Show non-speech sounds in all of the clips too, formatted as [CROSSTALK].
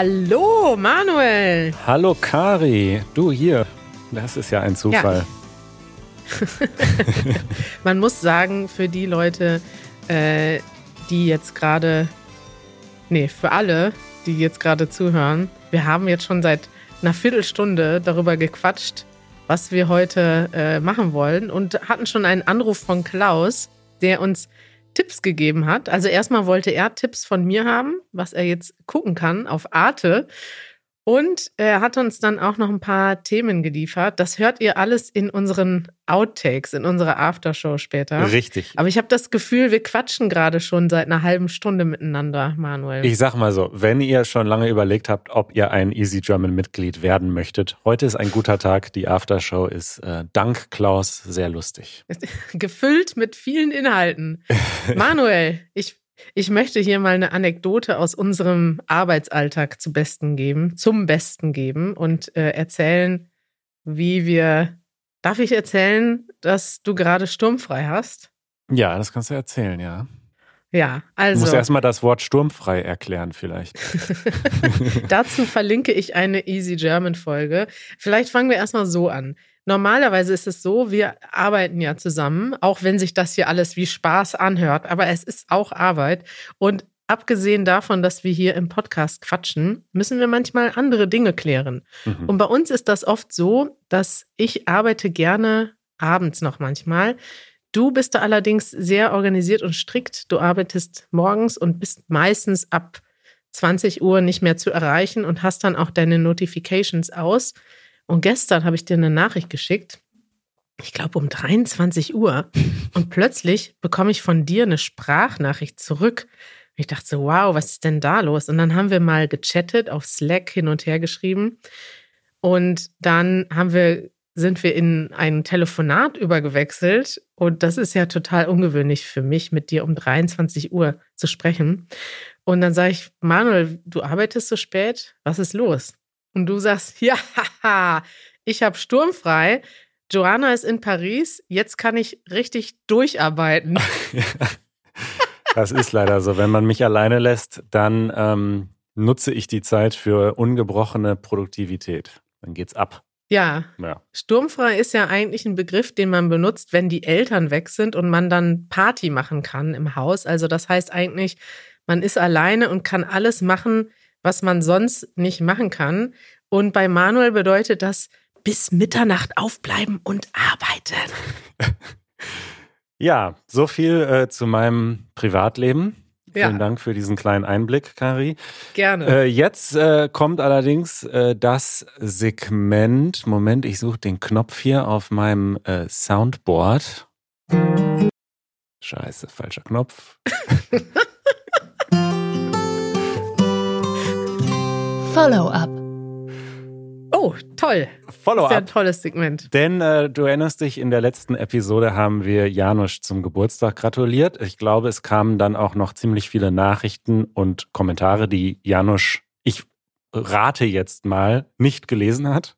Hallo, Manuel. Hallo, Kari. Du hier. Das ist ja ein Zufall. Ja. [LAUGHS] Man muss sagen, für die Leute, äh, die jetzt gerade, nee, für alle, die jetzt gerade zuhören, wir haben jetzt schon seit einer Viertelstunde darüber gequatscht, was wir heute äh, machen wollen und hatten schon einen Anruf von Klaus, der uns Tipps gegeben hat. Also erstmal wollte er Tipps von mir haben, was er jetzt gucken kann auf Arte. Und er hat uns dann auch noch ein paar Themen geliefert. Das hört ihr alles in unseren Outtakes, in unserer Aftershow später. Richtig. Aber ich habe das Gefühl, wir quatschen gerade schon seit einer halben Stunde miteinander, Manuel. Ich sag mal so, wenn ihr schon lange überlegt habt, ob ihr ein Easy German Mitglied werden möchtet, heute ist ein guter Tag. Die Aftershow ist äh, dank Klaus sehr lustig. [LAUGHS] Gefüllt mit vielen Inhalten. Manuel, ich ich möchte hier mal eine Anekdote aus unserem Arbeitsalltag zu Besten geben, zum Besten geben und äh, erzählen, wie wir. Darf ich erzählen, dass du gerade sturmfrei hast? Ja, das kannst du erzählen, ja. Ja, also. Du musst erstmal das Wort sturmfrei erklären, vielleicht. [LAUGHS] Dazu verlinke ich eine Easy German Folge. Vielleicht fangen wir erstmal so an. Normalerweise ist es so, wir arbeiten ja zusammen, auch wenn sich das hier alles wie Spaß anhört, aber es ist auch Arbeit. Und abgesehen davon, dass wir hier im Podcast quatschen, müssen wir manchmal andere Dinge klären. Mhm. Und bei uns ist das oft so, dass ich arbeite gerne abends noch manchmal. Du bist da allerdings sehr organisiert und strikt. Du arbeitest morgens und bist meistens ab 20 Uhr nicht mehr zu erreichen und hast dann auch deine Notifications aus. Und gestern habe ich dir eine Nachricht geschickt, ich glaube um 23 Uhr. [LAUGHS] Und plötzlich bekomme ich von dir eine Sprachnachricht zurück. ich dachte so, wow, was ist denn da los? Und dann haben wir mal gechattet, auf Slack hin und her geschrieben. Und dann haben wir, sind wir in ein Telefonat übergewechselt. Und das ist ja total ungewöhnlich für mich, mit dir um 23 Uhr zu sprechen. Und dann sage ich, Manuel, du arbeitest so spät, was ist los? Und du sagst, ja, ich habe sturmfrei. Joanna ist in Paris. Jetzt kann ich richtig durcharbeiten. [LAUGHS] [LAUGHS] das ist leider so. Wenn man mich alleine lässt, dann ähm, nutze ich die Zeit für ungebrochene Produktivität. Dann geht's ab. Ja. ja. Sturmfrei ist ja eigentlich ein Begriff, den man benutzt, wenn die Eltern weg sind und man dann Party machen kann im Haus. Also das heißt eigentlich, man ist alleine und kann alles machen, was man sonst nicht machen kann. Und bei Manuel bedeutet das bis Mitternacht aufbleiben und arbeiten. [LAUGHS] ja, so viel äh, zu meinem Privatleben. Ja. Vielen Dank für diesen kleinen Einblick, Kari. Gerne. Äh, jetzt äh, kommt allerdings äh, das Segment. Moment, ich suche den Knopf hier auf meinem äh, Soundboard. Scheiße, falscher Knopf. [LAUGHS] Follow-up. Oh, toll. Follow-up. Sehr tolles Segment. Denn äh, du erinnerst dich, in der letzten Episode haben wir Janusz zum Geburtstag gratuliert. Ich glaube, es kamen dann auch noch ziemlich viele Nachrichten und Kommentare, die Janusz, ich rate jetzt mal, nicht gelesen hat.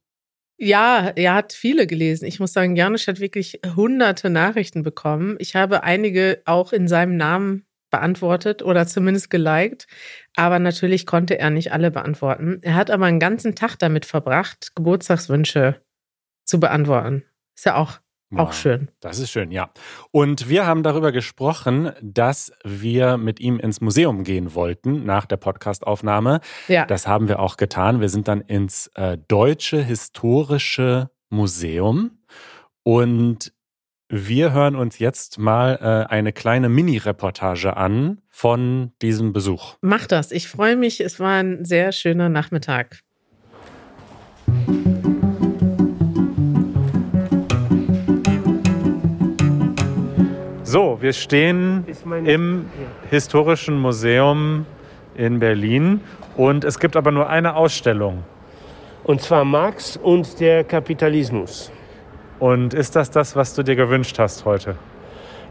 Ja, er hat viele gelesen. Ich muss sagen, Janusz hat wirklich hunderte Nachrichten bekommen. Ich habe einige auch in seinem Namen beantwortet oder zumindest geliked. Aber natürlich konnte er nicht alle beantworten. Er hat aber einen ganzen Tag damit verbracht, Geburtstagswünsche zu beantworten. Ist ja auch, wow, auch schön. Das ist schön, ja. Und wir haben darüber gesprochen, dass wir mit ihm ins Museum gehen wollten nach der Podcastaufnahme. Ja. Das haben wir auch getan. Wir sind dann ins äh, Deutsche Historische Museum. Und wir hören uns jetzt mal äh, eine kleine Mini-Reportage an von diesem Besuch. Mach das. Ich freue mich. Es war ein sehr schöner Nachmittag. So, wir stehen im Historischen Museum in Berlin und es gibt aber nur eine Ausstellung. Und zwar Marx und der Kapitalismus. Und ist das das, was du dir gewünscht hast heute?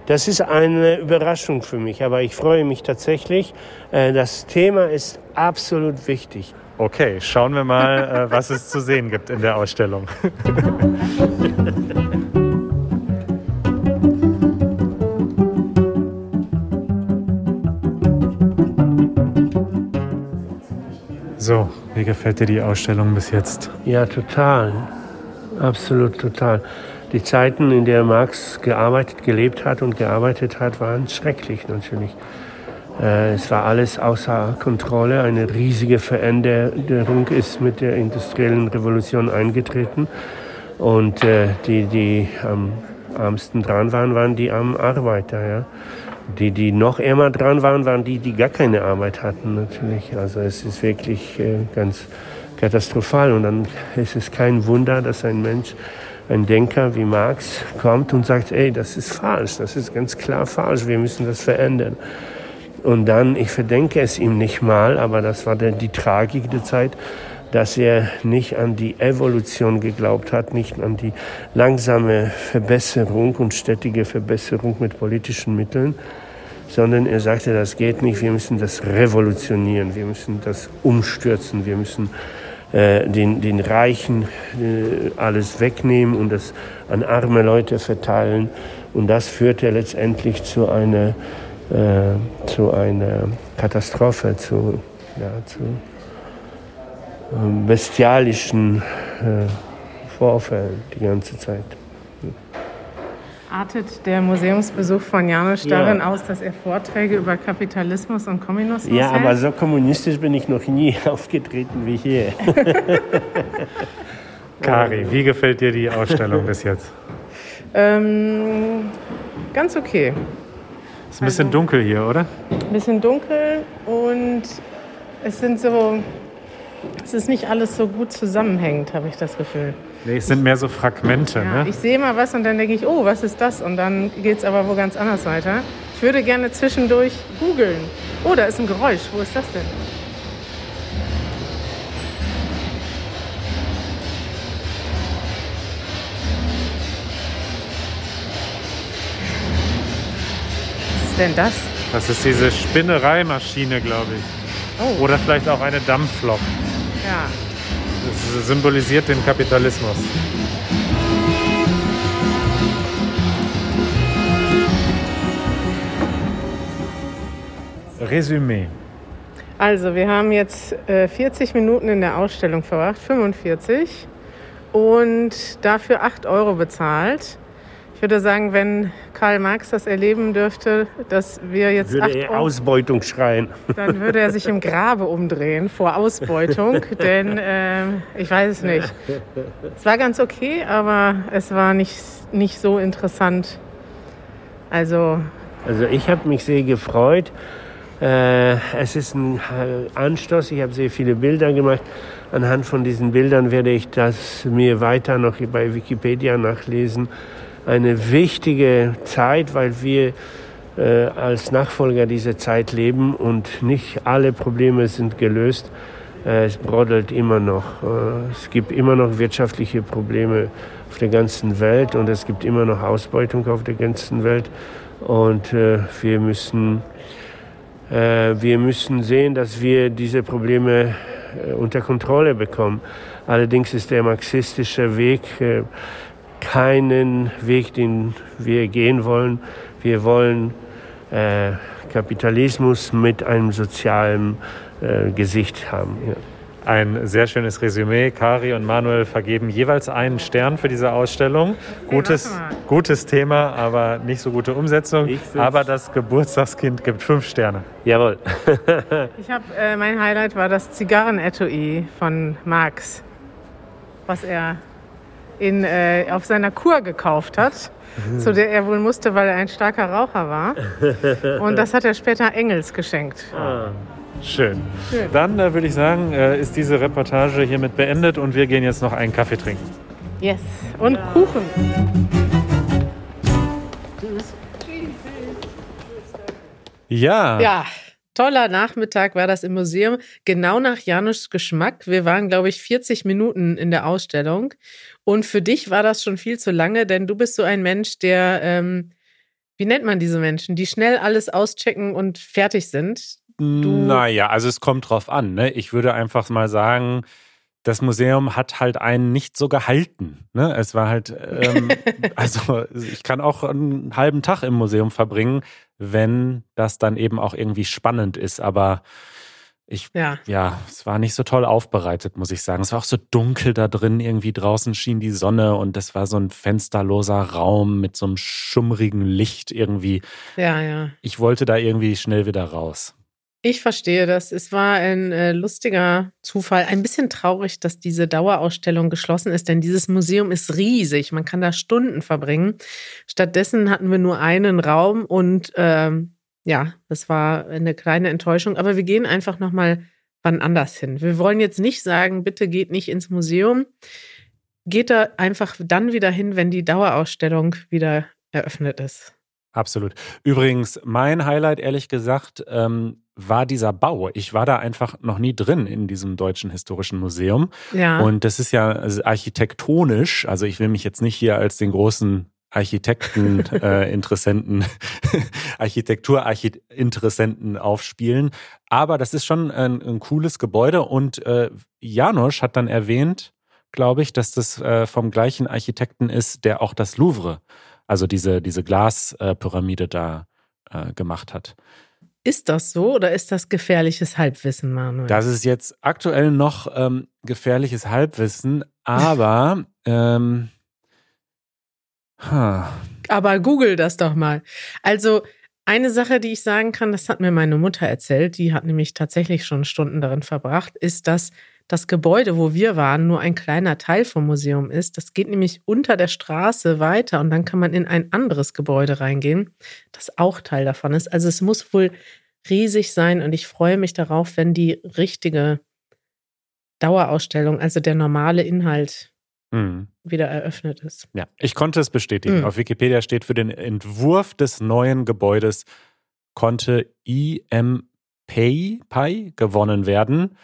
Das ist eine Überraschung für mich, aber ich freue mich tatsächlich. Äh, das Thema ist absolut wichtig. Okay, schauen wir mal, äh, was es zu sehen gibt in der Ausstellung. So, wie gefällt dir die Ausstellung bis jetzt? Ja, total. Absolut total. Die Zeiten, in der Marx gearbeitet, gelebt hat und gearbeitet hat, waren schrecklich natürlich. Äh, es war alles außer Kontrolle. Eine riesige Veränderung ist mit der industriellen Revolution eingetreten. Und äh, die, die am ärmsten dran waren, waren die armen Arbeiter. Ja? Die, die noch ärmer dran waren, waren die, die gar keine Arbeit hatten natürlich. Also es ist wirklich äh, ganz katastrophal. Und dann ist es kein Wunder, dass ein Mensch, ein Denker wie Marx kommt und sagt, ey, das ist falsch, das ist ganz klar falsch, wir müssen das verändern. Und dann, ich verdenke es ihm nicht mal, aber das war dann die Tragik der Zeit, dass er nicht an die Evolution geglaubt hat, nicht an die langsame Verbesserung und stetige Verbesserung mit politischen Mitteln, sondern er sagte, das geht nicht, wir müssen das revolutionieren, wir müssen das umstürzen, wir müssen den, den Reichen äh, alles wegnehmen und das an arme Leute verteilen. Und das führte letztendlich zu einer äh, zu einer Katastrophe, zu, ja, zu ähm, bestialischen äh, Vorfällen die ganze Zeit. Artet der Museumsbesuch von Janusz darin ja. aus, dass er Vorträge über Kapitalismus und Kommunismus Ja, hält? aber so kommunistisch bin ich noch nie [LAUGHS] aufgetreten wie hier. [LAUGHS] Kari, wie gefällt dir die Ausstellung bis jetzt? Ähm, ganz okay. Ist ein bisschen also, dunkel hier, oder? Ein bisschen dunkel und es sind so, es ist nicht alles so gut zusammenhängend, habe ich das Gefühl. Nee, es sind mehr so Fragmente. Ja, ne? Ich sehe mal was und dann denke ich, oh, was ist das? Und dann geht es aber wo ganz anders weiter. Ich würde gerne zwischendurch googeln. Oh, da ist ein Geräusch. Wo ist das denn? denn das? Das ist diese Spinnereimaschine, glaube ich. Oh. Oder vielleicht auch eine Dampflok. Ja. Das symbolisiert den Kapitalismus. Resümee. Also, wir haben jetzt äh, 40 Minuten in der Ausstellung verbracht, 45, und dafür 8 Euro bezahlt. Ich würde sagen, wenn Karl Marx das erleben dürfte, dass wir jetzt würde er Euro, Ausbeutung schreien. Dann würde er sich im Grabe umdrehen vor Ausbeutung, [LAUGHS] denn äh, ich weiß es nicht. Es war ganz okay, aber es war nicht, nicht so interessant. Also, also ich habe mich sehr gefreut. Äh, es ist ein Anstoß. Ich habe sehr viele Bilder gemacht. Anhand von diesen Bildern werde ich das mir weiter noch bei Wikipedia nachlesen eine wichtige Zeit, weil wir äh, als Nachfolger dieser Zeit leben und nicht alle Probleme sind gelöst. Äh, es brodelt immer noch. Äh, es gibt immer noch wirtschaftliche Probleme auf der ganzen Welt und es gibt immer noch Ausbeutung auf der ganzen Welt. Und äh, wir, müssen, äh, wir müssen sehen, dass wir diese Probleme äh, unter Kontrolle bekommen. Allerdings ist der marxistische Weg keinen Weg, den wir gehen wollen. Wir wollen äh, Kapitalismus mit einem sozialen äh, Gesicht haben. Ja. Ein sehr schönes Resümee. Kari und Manuel vergeben jeweils einen Stern für diese Ausstellung. Gutes, gutes Thema, aber nicht so gute Umsetzung. Aber das Geburtstagskind gibt fünf Sterne. Jawohl. [LAUGHS] ich habe äh, mein Highlight war das Zigarrenetui von Marx, was er in, äh, auf seiner Kur gekauft hat, mhm. zu der er wohl musste, weil er ein starker Raucher war. [LAUGHS] Und das hat er später Engels geschenkt. Ah. Schön. Schön. Dann äh, würde ich sagen, äh, ist diese Reportage hiermit beendet und wir gehen jetzt noch einen Kaffee trinken. Yes. Und ja. Kuchen. Tschüss. Ja. Ja toller Nachmittag war das im Museum, genau nach Janusz Geschmack. Wir waren, glaube ich, 40 Minuten in der Ausstellung. Und für dich war das schon viel zu lange, denn du bist so ein Mensch, der, ähm, wie nennt man diese Menschen, die schnell alles auschecken und fertig sind. Du naja, also es kommt drauf an. Ne? Ich würde einfach mal sagen, das Museum hat halt einen nicht so gehalten. Ne? Es war halt, ähm, [LAUGHS] also ich kann auch einen halben Tag im Museum verbringen, wenn das dann eben auch irgendwie spannend ist. Aber Ich, ja. ja, es war nicht so toll aufbereitet, muss ich sagen. Es war auch so dunkel da drin. Irgendwie draußen schien die Sonne und das war so ein fensterloser Raum mit so einem schummrigen Licht irgendwie. Ja, ja. Ich wollte da irgendwie schnell wieder raus. Ich verstehe das. Es war ein äh, lustiger Zufall. Ein bisschen traurig, dass diese Dauerausstellung geschlossen ist, denn dieses Museum ist riesig. Man kann da Stunden verbringen. Stattdessen hatten wir nur einen Raum und ähm, ja, das war eine kleine Enttäuschung. Aber wir gehen einfach nochmal wann anders hin. Wir wollen jetzt nicht sagen, bitte geht nicht ins Museum. Geht da einfach dann wieder hin, wenn die Dauerausstellung wieder eröffnet ist. Absolut. Übrigens, mein Highlight, ehrlich gesagt, ähm, war dieser Bau. Ich war da einfach noch nie drin in diesem Deutschen Historischen Museum. Ja. Und das ist ja architektonisch, also ich will mich jetzt nicht hier als den großen Architekten, äh, [LAUGHS] Interessenten, [LAUGHS] Architekturinteressenten aufspielen. Aber das ist schon ein, ein cooles Gebäude und äh, Janosch hat dann erwähnt, glaube ich, dass das äh, vom gleichen Architekten ist, der auch das Louvre, also diese, diese Glaspyramide da äh, gemacht hat. Ist das so oder ist das gefährliches Halbwissen, Manuel? Das ist jetzt aktuell noch ähm, gefährliches Halbwissen, aber [LAUGHS] ähm, Huh. Aber google das doch mal. Also eine Sache, die ich sagen kann, das hat mir meine Mutter erzählt, die hat nämlich tatsächlich schon Stunden darin verbracht, ist, dass das Gebäude, wo wir waren, nur ein kleiner Teil vom Museum ist. Das geht nämlich unter der Straße weiter und dann kann man in ein anderes Gebäude reingehen, das auch Teil davon ist. Also es muss wohl riesig sein und ich freue mich darauf, wenn die richtige Dauerausstellung, also der normale Inhalt mhm. wieder eröffnet ist. Ja, ich konnte es bestätigen. Mhm. Auf Wikipedia steht, für den Entwurf des neuen Gebäudes konnte IM Pay gewonnen werden,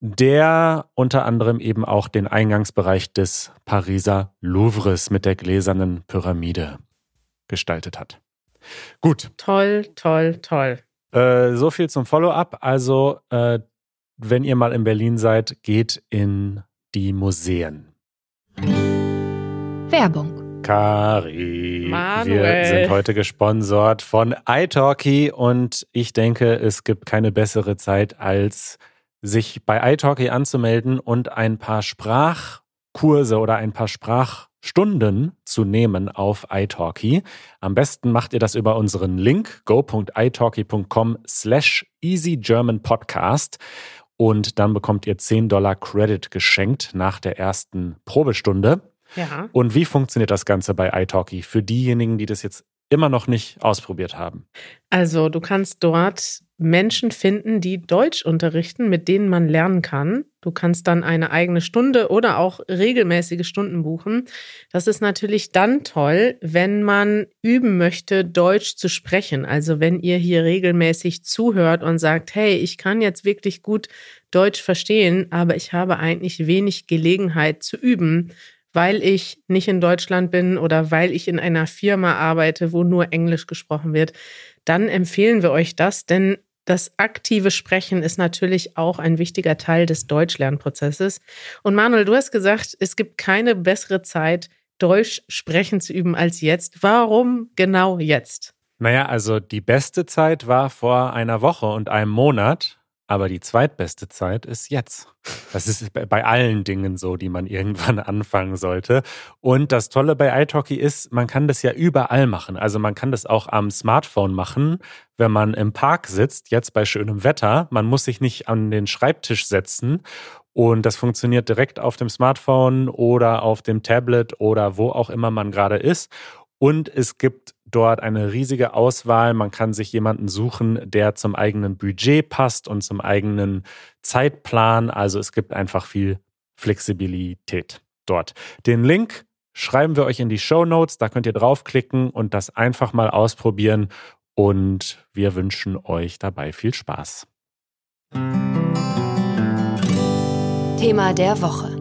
der unter anderem eben auch den Eingangsbereich des Pariser Louvres mit der gläsernen Pyramide gestaltet hat. Gut. Toll, toll, toll. Äh, so viel zum Follow-up. Also, äh, wenn ihr mal in Berlin seid, geht in die Museen. Werbung. Kari, Manuel. wir sind heute gesponsert von iTalki und ich denke, es gibt keine bessere Zeit, als sich bei iTalki anzumelden und ein paar Sprachkurse oder ein paar Sprachstunden zu nehmen auf iTalki. Am besten macht ihr das über unseren Link go.italki.com slash easygermanpodcast und dann bekommt ihr 10 Dollar Credit geschenkt nach der ersten Probestunde. Ja. Und wie funktioniert das Ganze bei iTalki für diejenigen, die das jetzt immer noch nicht ausprobiert haben? Also, du kannst dort Menschen finden, die Deutsch unterrichten, mit denen man lernen kann. Du kannst dann eine eigene Stunde oder auch regelmäßige Stunden buchen. Das ist natürlich dann toll, wenn man üben möchte, Deutsch zu sprechen. Also wenn ihr hier regelmäßig zuhört und sagt, hey, ich kann jetzt wirklich gut Deutsch verstehen, aber ich habe eigentlich wenig Gelegenheit zu üben, weil ich nicht in Deutschland bin oder weil ich in einer Firma arbeite, wo nur Englisch gesprochen wird, dann empfehlen wir euch das, denn das aktive Sprechen ist natürlich auch ein wichtiger Teil des Deutschlernprozesses. Und Manuel, du hast gesagt, es gibt keine bessere Zeit, Deutsch sprechen zu üben als jetzt. Warum genau jetzt? Naja, also die beste Zeit war vor einer Woche und einem Monat. Aber die zweitbeste Zeit ist jetzt. Das ist bei allen Dingen so, die man [LAUGHS] irgendwann anfangen sollte. Und das Tolle bei iTalki ist, man kann das ja überall machen. Also man kann das auch am Smartphone machen, wenn man im Park sitzt, jetzt bei schönem Wetter. Man muss sich nicht an den Schreibtisch setzen. Und das funktioniert direkt auf dem Smartphone oder auf dem Tablet oder wo auch immer man gerade ist. Und es gibt dort eine riesige Auswahl. Man kann sich jemanden suchen, der zum eigenen Budget passt und zum eigenen Zeitplan. Also es gibt einfach viel Flexibilität dort. Den Link schreiben wir euch in die Show Notes. Da könnt ihr draufklicken und das einfach mal ausprobieren. Und wir wünschen euch dabei viel Spaß. Thema der Woche.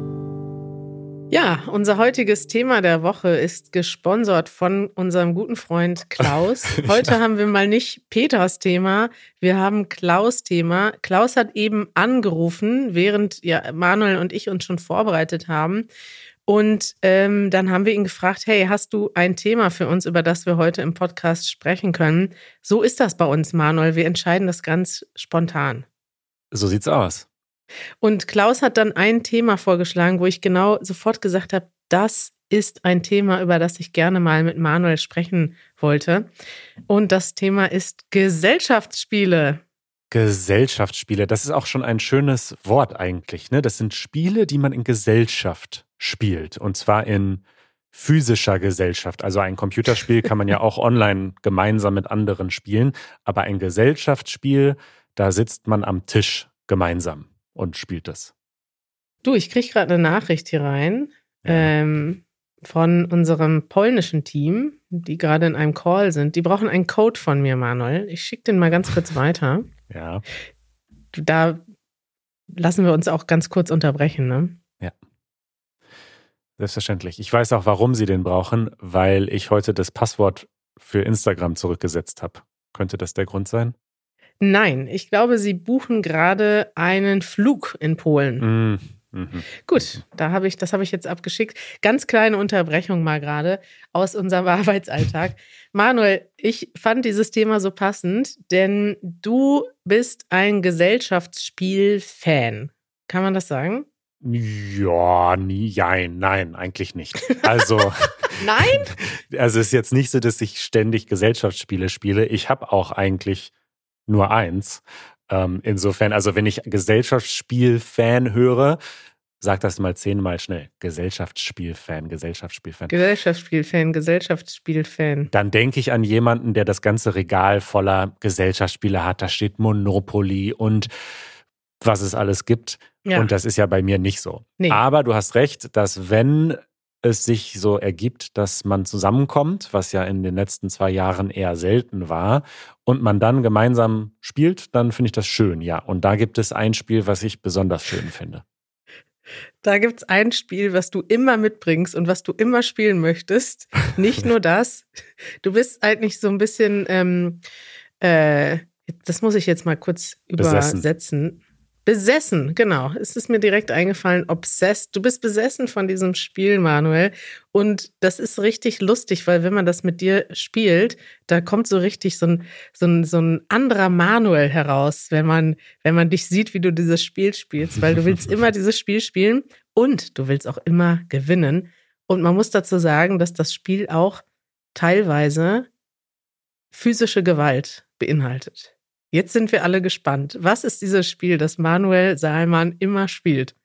Ja, unser heutiges Thema der Woche ist gesponsert von unserem guten Freund Klaus. [LAUGHS] Heute haben wir mal nicht Peters Thema, wir haben Klaus Thema. Klaus hat eben angerufen, während ja Manuel und ich uns schon vorbereitet haben. Und ähm, dann haben wir ihn gefragt, hey, hast du ein Thema für uns, über das wir heute im Podcast sprechen können? So ist das bei uns, Manuel. Wir entscheiden das ganz spontan. So sieht's aus. Und Klaus hat dann ein Thema vorgeschlagen, wo ich genau sofort gesagt habe, das ist ein Thema, über das ich gerne mal mit Manuel sprechen wollte. Und das Thema ist Gesellschaftsspiele. Gesellschaftsspiele, das ist auch schon ein schönes Wort eigentlich. Ne? Das sind Spiele, die man in Gesellschaft spielt. Und zwar in physischer Gesellschaft. Also ein Computerspiel kann man ja auch online gemeinsam mit anderen spielen. Aber ein Gesellschaftsspiel, da sitzt man am Tisch gemeinsam und spielt es. Du, ich kriege gerade eine Nachricht hier rein. Ja. Ähm, von unserem polnischen Team, die gerade in einem Call sind. Die brauchen einen Code von mir, Manuel. Ich schicke den mal ganz kurz weiter. Ja. Da lassen wir uns auch ganz kurz unterbrechen, ne? Ja. Selbstverständlich. Ich weiß auch, warum sie den brauchen, weil ich heute das Passwort für Instagram zurückgesetzt habe. Könnte das der Grund sein? Nein, ich glaube, sie buchen gerade einen Flug in Polen. Mm. Mhm. Gut, da habe ich, das habe ich jetzt abgeschickt. Ganz kleine Unterbrechung mal gerade aus unserem [LAUGHS] Arbeitsalltag. Manuel, ich fand dieses Thema so passend, denn du bist ein Gesellschaftsspiel-Fan. Kann man das sagen? Ja, nie, nein, nein, eigentlich nicht. Also. [LAUGHS] nein? [LAUGHS] Also es ist jetzt nicht so, dass ich ständig Gesellschaftsspiele spiele. Ich habe auch eigentlich nur eins. Ähm, insofern, also wenn ich Gesellschaftsspiel-Fan höre, sag das mal zehnmal schnell. Gesellschaftsspiel-Fan, Gesellschaftsspiel-Fan. Gesellschaftsspiel-Fan, Gesellschaftsspiel-Fan. Dann denke ich an jemanden, der das ganze Regal voller Gesellschaftsspiele hat. Da steht Monopoly und was es alles gibt. Ja. Und das ist ja bei mir nicht so. Nee. Aber du hast recht, dass wenn es sich so ergibt, dass man zusammenkommt, was ja in den letzten zwei Jahren eher selten war, und man dann gemeinsam spielt, dann finde ich das schön, ja. Und da gibt es ein Spiel, was ich besonders schön finde. Da gibt es ein Spiel, was du immer mitbringst und was du immer spielen möchtest. Nicht nur das. Du bist halt nicht so ein bisschen, ähm, äh, das muss ich jetzt mal kurz übersetzen. Besessen. Besessen, genau. Es ist mir direkt eingefallen, obsessed. Du bist besessen von diesem Spiel, Manuel. Und das ist richtig lustig, weil wenn man das mit dir spielt, da kommt so richtig so ein, so ein, so ein anderer Manuel heraus, wenn man, wenn man dich sieht, wie du dieses Spiel spielst, weil du willst [LAUGHS] immer dieses Spiel spielen und du willst auch immer gewinnen. Und man muss dazu sagen, dass das Spiel auch teilweise physische Gewalt beinhaltet. Jetzt sind wir alle gespannt. Was ist dieses Spiel, das Manuel Saalmann immer spielt?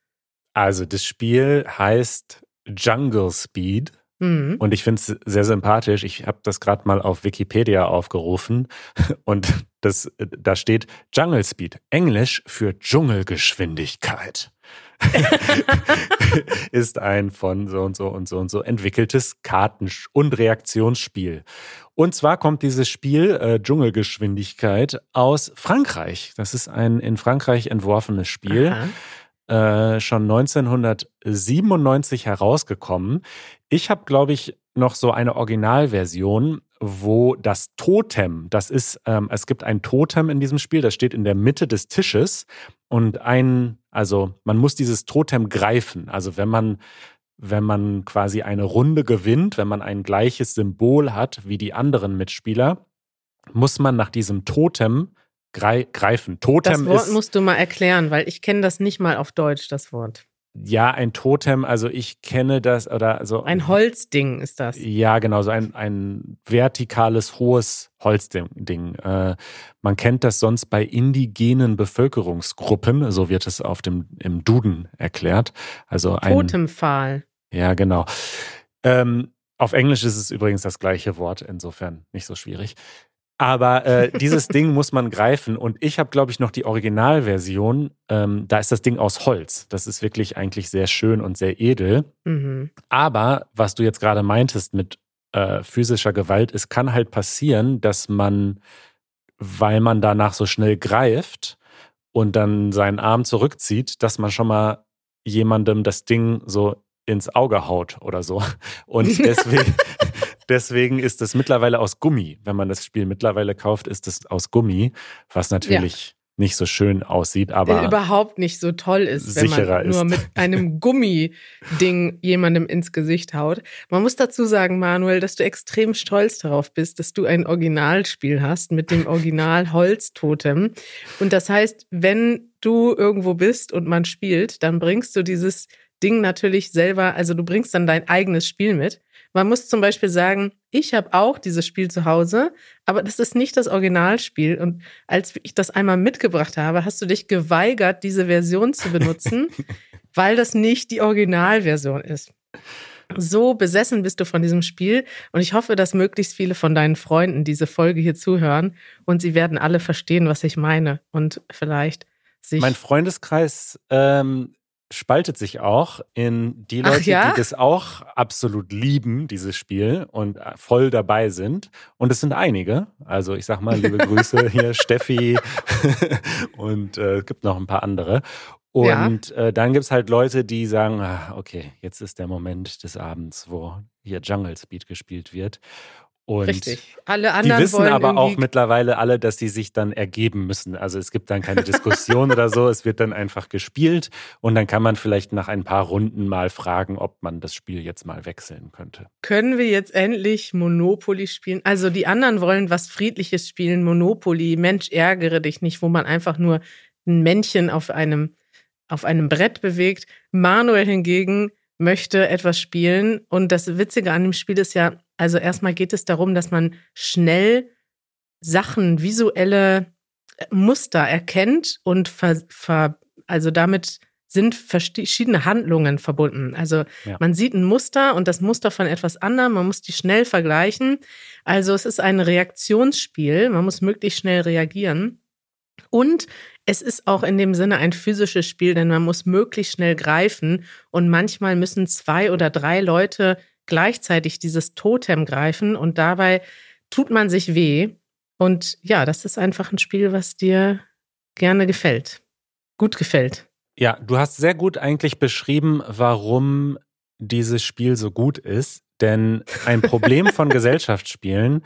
Also, das Spiel heißt Jungle Speed. Mhm. Und ich finde es sehr sympathisch. Ich habe das gerade mal auf Wikipedia aufgerufen [LAUGHS] und das, da steht Jungle Speed, Englisch für Dschungelgeschwindigkeit. [LAUGHS] ist ein von so und so und so und so entwickeltes Karten- und Reaktionsspiel. Und zwar kommt dieses Spiel äh, Dschungelgeschwindigkeit aus Frankreich. Das ist ein in Frankreich entworfenes Spiel. Äh, schon 1997 herausgekommen. Ich habe, glaube ich, noch so eine Originalversion, wo das Totem, das ist, ähm, es gibt ein Totem in diesem Spiel, das steht in der Mitte des Tisches und ein, also man muss dieses Totem greifen. Also wenn man wenn man quasi eine Runde gewinnt, wenn man ein gleiches Symbol hat wie die anderen Mitspieler, muss man nach diesem Totem greifen. Totem das Wort ist, musst du mal erklären, weil ich kenne das nicht mal auf Deutsch, das Wort. Ja, ein Totem, also ich kenne das oder so. Ein Holzding ist das. Ja, genau, so ein, ein vertikales, hohes Holzding. Äh, man kennt das sonst bei indigenen Bevölkerungsgruppen, so wird es auf dem, im Duden erklärt. Also ein Totempfahl. Ja, genau. Ähm, auf Englisch ist es übrigens das gleiche Wort, insofern nicht so schwierig. Aber äh, dieses Ding muss man greifen. Und ich habe, glaube ich, noch die Originalversion. Ähm, da ist das Ding aus Holz. Das ist wirklich eigentlich sehr schön und sehr edel. Mhm. Aber was du jetzt gerade meintest mit äh, physischer Gewalt, es kann halt passieren, dass man, weil man danach so schnell greift und dann seinen Arm zurückzieht, dass man schon mal jemandem das Ding so ins Auge haut oder so. Und [LAUGHS] deswegen, deswegen ist es mittlerweile aus Gummi. Wenn man das Spiel mittlerweile kauft, ist es aus Gummi, was natürlich ja. nicht so schön aussieht, aber überhaupt nicht so toll ist, wenn man nur mit einem [LAUGHS] Gummiding jemandem ins Gesicht haut. Man muss dazu sagen, Manuel, dass du extrem stolz darauf bist, dass du ein Originalspiel hast mit dem Original Holztotem. Und das heißt, wenn du irgendwo bist und man spielt, dann bringst du dieses Ding natürlich selber, also du bringst dann dein eigenes Spiel mit. Man muss zum Beispiel sagen, ich habe auch dieses Spiel zu Hause, aber das ist nicht das Originalspiel. Und als ich das einmal mitgebracht habe, hast du dich geweigert, diese Version zu benutzen, [LAUGHS] weil das nicht die Originalversion ist. So besessen bist du von diesem Spiel und ich hoffe, dass möglichst viele von deinen Freunden diese Folge hier zuhören und sie werden alle verstehen, was ich meine und vielleicht sich. Mein Freundeskreis ähm, spaltet sich auch in die Leute, ja? die das auch absolut lieben, dieses Spiel und äh, voll dabei sind. Und es sind einige. Also ich sag mal, liebe [LAUGHS] Grüße hier, Steffi [LAUGHS] und äh, es gibt noch ein paar andere. Und ja. äh, dann gibt es halt Leute, die sagen, ah, okay, jetzt ist der Moment des Abends, wo hier Jungle Speed gespielt wird. Und Richtig. Alle anderen die wissen aber auch mittlerweile alle, dass sie sich dann ergeben müssen. Also es gibt dann keine Diskussion oder so. Es wird dann einfach gespielt und dann kann man vielleicht nach ein paar Runden mal fragen, ob man das Spiel jetzt mal wechseln könnte. Können wir jetzt endlich Monopoly spielen? Also die anderen wollen was Friedliches spielen, Monopoly, Mensch, ärgere dich nicht, wo man einfach nur ein Männchen auf einem, auf einem Brett bewegt. Manuel hingegen möchte etwas spielen. Und das Witzige an dem Spiel ist ja, also erstmal geht es darum, dass man schnell Sachen, visuelle Muster erkennt und ver, ver, also damit sind verschiedene Handlungen verbunden. Also ja. man sieht ein Muster und das Muster von etwas anderem, man muss die schnell vergleichen. Also es ist ein Reaktionsspiel, man muss möglichst schnell reagieren. Und es ist auch in dem Sinne ein physisches Spiel, denn man muss möglichst schnell greifen und manchmal müssen zwei oder drei Leute gleichzeitig dieses Totem greifen und dabei tut man sich weh. Und ja, das ist einfach ein Spiel, was dir gerne gefällt. Gut gefällt. Ja, du hast sehr gut eigentlich beschrieben, warum dieses Spiel so gut ist. Denn ein Problem von [LAUGHS] Gesellschaftsspielen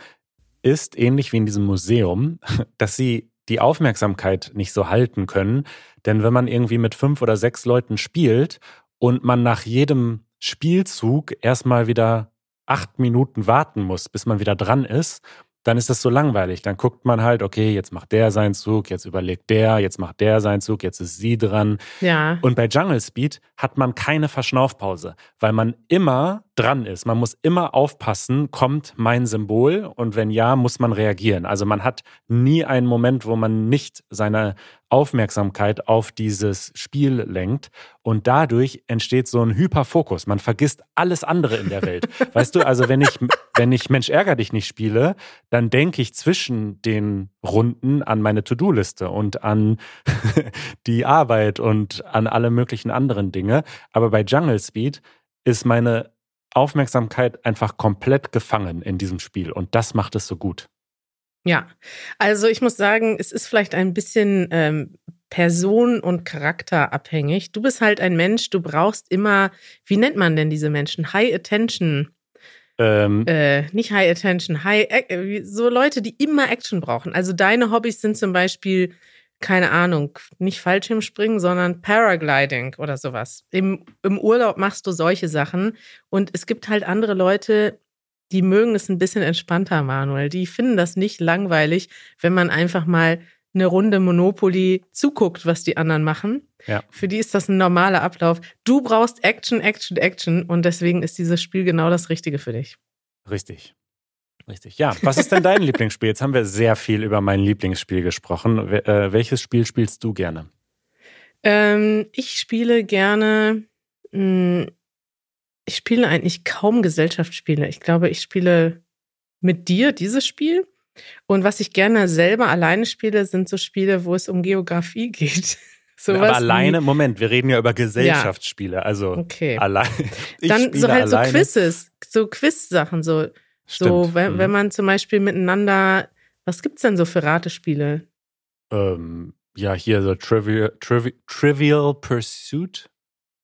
ist ähnlich wie in diesem Museum, dass sie die Aufmerksamkeit nicht so halten können. Denn wenn man irgendwie mit fünf oder sechs Leuten spielt und man nach jedem Spielzug erstmal wieder acht Minuten warten muss, bis man wieder dran ist, dann ist das so langweilig. Dann guckt man halt, okay, jetzt macht der seinen Zug, jetzt überlegt der, jetzt macht der seinen Zug, jetzt ist sie dran. Ja. Und bei Jungle Speed hat man keine Verschnaufpause, weil man immer dran ist. Man muss immer aufpassen, kommt mein Symbol und wenn ja, muss man reagieren. Also man hat nie einen Moment, wo man nicht seine Aufmerksamkeit auf dieses Spiel lenkt. Und dadurch entsteht so ein Hyperfokus. Man vergisst alles andere in der Welt. [LAUGHS] weißt du, also wenn ich, wenn ich Mensch ärger dich nicht spiele, dann denke ich zwischen den Runden an meine To-Do-Liste und an [LAUGHS] die Arbeit und an alle möglichen anderen Dinge. Aber bei Jungle Speed ist meine Aufmerksamkeit einfach komplett gefangen in diesem Spiel. Und das macht es so gut. Ja, also ich muss sagen, es ist vielleicht ein bisschen ähm, person- und charakterabhängig. Du bist halt ein Mensch, du brauchst immer, wie nennt man denn diese Menschen? High Attention. Ähm, äh, nicht High Attention, High, äh, so Leute, die immer Action brauchen. Also deine Hobbys sind zum Beispiel, keine Ahnung, nicht Fallschirmspringen, sondern Paragliding oder sowas. Im, Im Urlaub machst du solche Sachen und es gibt halt andere Leute, die mögen es ein bisschen entspannter, Manuel. Die finden das nicht langweilig, wenn man einfach mal eine Runde Monopoly zuguckt, was die anderen machen. Ja. Für die ist das ein normaler Ablauf. Du brauchst Action, Action, Action und deswegen ist dieses Spiel genau das Richtige für dich. Richtig. Richtig. Ja, was ist denn dein [LAUGHS] Lieblingsspiel? Jetzt haben wir sehr viel über mein Lieblingsspiel gesprochen. Äh, welches Spiel spielst du gerne? Ähm, ich spiele gerne mh, hm, ich spiele eigentlich kaum Gesellschaftsspiele. Ich glaube, ich spiele mit dir dieses Spiel. Und was ich gerne selber alleine spiele, sind so Spiele, wo es um Geografie [LAUGHS] geht. Sowas aber alleine, wie, Moment, wir reden ja über Gesellschaftsspiele, also okay. allein. [LAUGHS] Dann so halt alleine. so Quizzes, so Quiz-Sachen, so, so wenn, mhm. wenn man zum Beispiel miteinander, was gibt's denn so für Ratespiele? Ähm, ja, hier so Trivial, Trivial, Trivial Pursuit.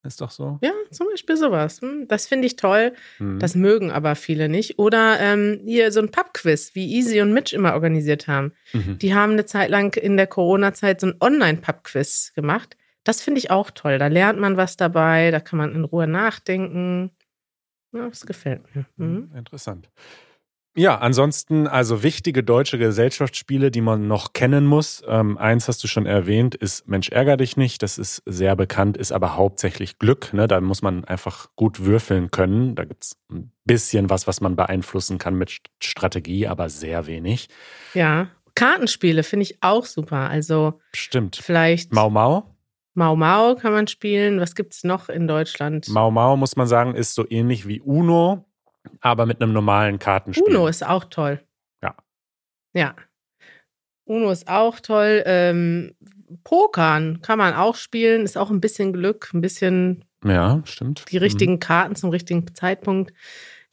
Ist doch so. Ja, zum Beispiel sowas. Hm, das finde ich toll. Mhm. Das mögen aber viele nicht. Oder ähm, hier so ein Pub-Quiz, wie Easy und Mitch immer organisiert haben. Mhm. Die haben eine Zeit lang in der Corona-Zeit so ein Online-Pub-Quiz gemacht. Das finde ich auch toll. Da lernt man was dabei, da kann man in Ruhe nachdenken. Ja, das gefällt mir. Mhm. Interessant. Ja, ansonsten also wichtige deutsche Gesellschaftsspiele, die man noch kennen muss. Ähm, eins hast du schon erwähnt, ist Mensch ärger dich nicht. Das ist sehr bekannt, ist aber hauptsächlich Glück. Ne? Da muss man einfach gut würfeln können. Da gibt's ein bisschen was, was man beeinflussen kann mit Strategie, aber sehr wenig. Ja, Kartenspiele finde ich auch super. Also stimmt. Vielleicht Mau Mau. Mau Mau kann man spielen. Was gibt's noch in Deutschland? Mau Mau muss man sagen, ist so ähnlich wie Uno aber mit einem normalen Kartenspiel. Uno ist auch toll. Ja. Ja. Uno ist auch toll. Ähm, Pokern kann man auch spielen, ist auch ein bisschen Glück, ein bisschen. Ja, stimmt. Die richtigen mhm. Karten zum richtigen Zeitpunkt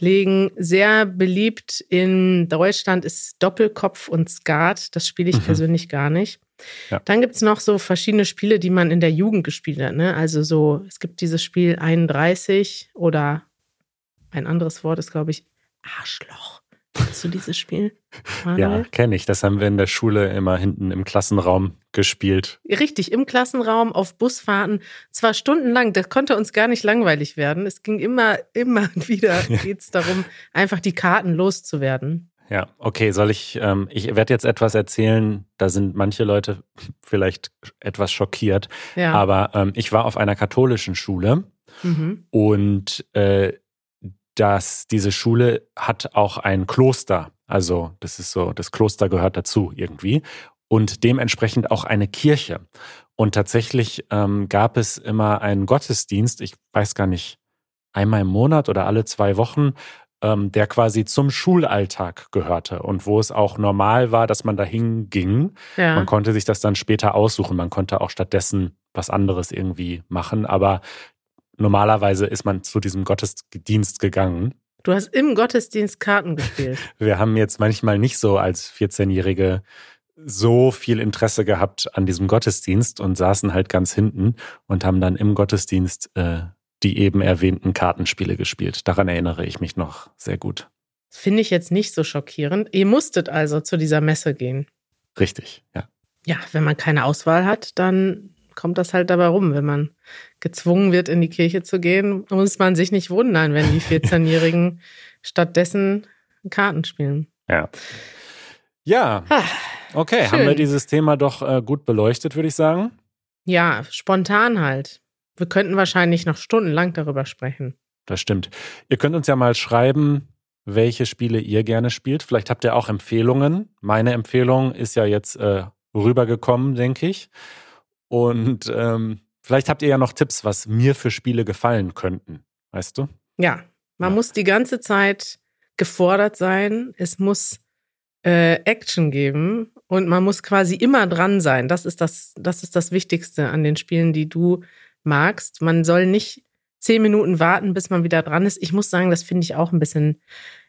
legen. Sehr beliebt in Deutschland ist Doppelkopf und Skat. Das spiele ich mhm. persönlich gar nicht. Ja. Dann gibt es noch so verschiedene Spiele, die man in der Jugend gespielt hat. Ne? Also so, es gibt dieses Spiel 31 oder ein anderes Wort ist, glaube ich, Arschloch. Kennst du dieses Spiel? [LAUGHS] Manuel? Ja, kenne ich. Das haben wir in der Schule immer hinten im Klassenraum gespielt. Richtig, im Klassenraum, auf Busfahrten. Zwar stundenlang, das konnte uns gar nicht langweilig werden. Es ging immer, [LAUGHS] immer wieder, [LAUGHS] geht es darum, einfach die Karten loszuwerden. Ja, okay, soll ich, ähm, ich werde jetzt etwas erzählen, da sind manche Leute vielleicht etwas schockiert, ja. aber ähm, ich war auf einer katholischen Schule mhm. und äh, dass diese Schule hat auch ein Kloster. Also das ist so, das Kloster gehört dazu irgendwie. Und dementsprechend auch eine Kirche. Und tatsächlich ähm, gab es immer einen Gottesdienst, ich weiß gar nicht, einmal im Monat oder alle zwei Wochen, ähm, der quasi zum Schulalltag gehörte und wo es auch normal war, dass man dahin ging. Ja. Man konnte sich das dann später aussuchen. Man konnte auch stattdessen was anderes irgendwie machen. Aber normalerweise ist man zu diesem Gottesdienst gegangen. Du hast im Gottesdienst Karten gespielt. [LAUGHS] Wir haben jetzt manchmal nicht so als 14-Jährige so viel Interesse gehabt an diesem Gottesdienst und saßen halt ganz hinten und haben dann im Gottesdienst äh, die eben erwähnten Kartenspiele gespielt. Daran erinnere ich mich noch sehr gut. Finde ich jetzt nicht so schockierend. Ihr musstet also zu dieser Messe gehen. Richtig, ja. Ja, wenn man keine Auswahl hat, dann kommt das halt dabei rum. Wenn man gezwungen wird, in die Kirche zu gehen, muss man sich nicht wundern, wenn die 14-Jährigen [LAUGHS] stattdessen Karten spielen. Ja. Ja. Okay, Schön. haben wir dieses Thema doch äh, gut beleuchtet, würde ich sagen. Ja, spontan halt. Wir könnten wahrscheinlich noch stundenlang darüber sprechen. Das stimmt. Ihr könnt uns ja mal schreiben, welche Spiele ihr gerne spielt. Vielleicht habt ihr auch Empfehlungen. Meine Empfehlung ist ja jetzt äh, rübergekommen, denke ich. Und ähm, vielleicht habt ihr ja noch Tipps, was mir für Spiele gefallen könnten, weißt du? Ja, man ja. muss die ganze Zeit gefordert sein. Es muss äh, Action geben und man muss quasi immer dran sein. Das ist das, das ist das Wichtigste an den Spielen, die du magst. Man soll nicht zehn Minuten warten, bis man wieder dran ist. Ich muss sagen, das finde ich auch ein bisschen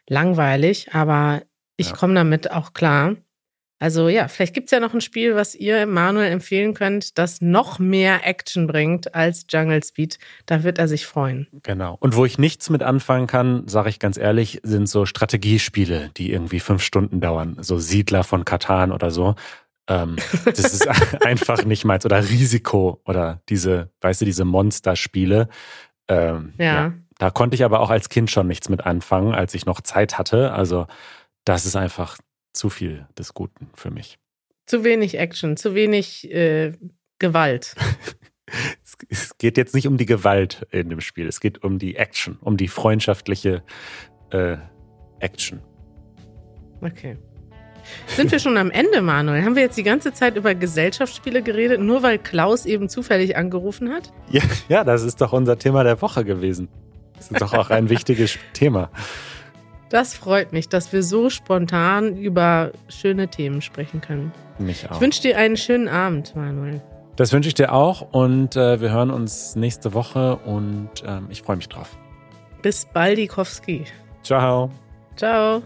langweilig, aber ich ja. komme damit auch klar. Also ja, vielleicht gibt es ja noch ein Spiel, was ihr Manuel empfehlen könnt, das noch mehr Action bringt als Jungle Speed. Da wird er sich freuen. Genau. Und wo ich nichts mit anfangen kann, sage ich ganz ehrlich, sind so Strategiespiele, die irgendwie fünf Stunden dauern. So Siedler von Katan oder so. Ähm, das ist [LAUGHS] [LAUGHS] einfach nicht meins. Oder Risiko oder diese, weißt du, diese Monsterspiele. Ähm, ja. ja. Da konnte ich aber auch als Kind schon nichts mit anfangen, als ich noch Zeit hatte. Also das ist einfach zu viel des Guten für mich. Zu wenig Action, zu wenig äh, Gewalt. [LAUGHS] es geht jetzt nicht um die Gewalt in dem Spiel, es geht um die Action, um die freundschaftliche äh, Action. Okay. Sind wir schon am Ende, Manuel? Haben wir jetzt die ganze Zeit über Gesellschaftsspiele geredet, nur weil Klaus eben zufällig angerufen hat? Ja, ja das ist doch unser Thema der Woche gewesen. Das ist doch auch ein wichtiges Thema. Das freut mich, dass wir so spontan über schöne Themen sprechen können. Mich auch. Ich wünsche dir einen schönen Abend, Manuel. Das wünsche ich dir auch und äh, wir hören uns nächste Woche und ähm, ich freue mich drauf. Bis baldikowski. Ciao. Ciao.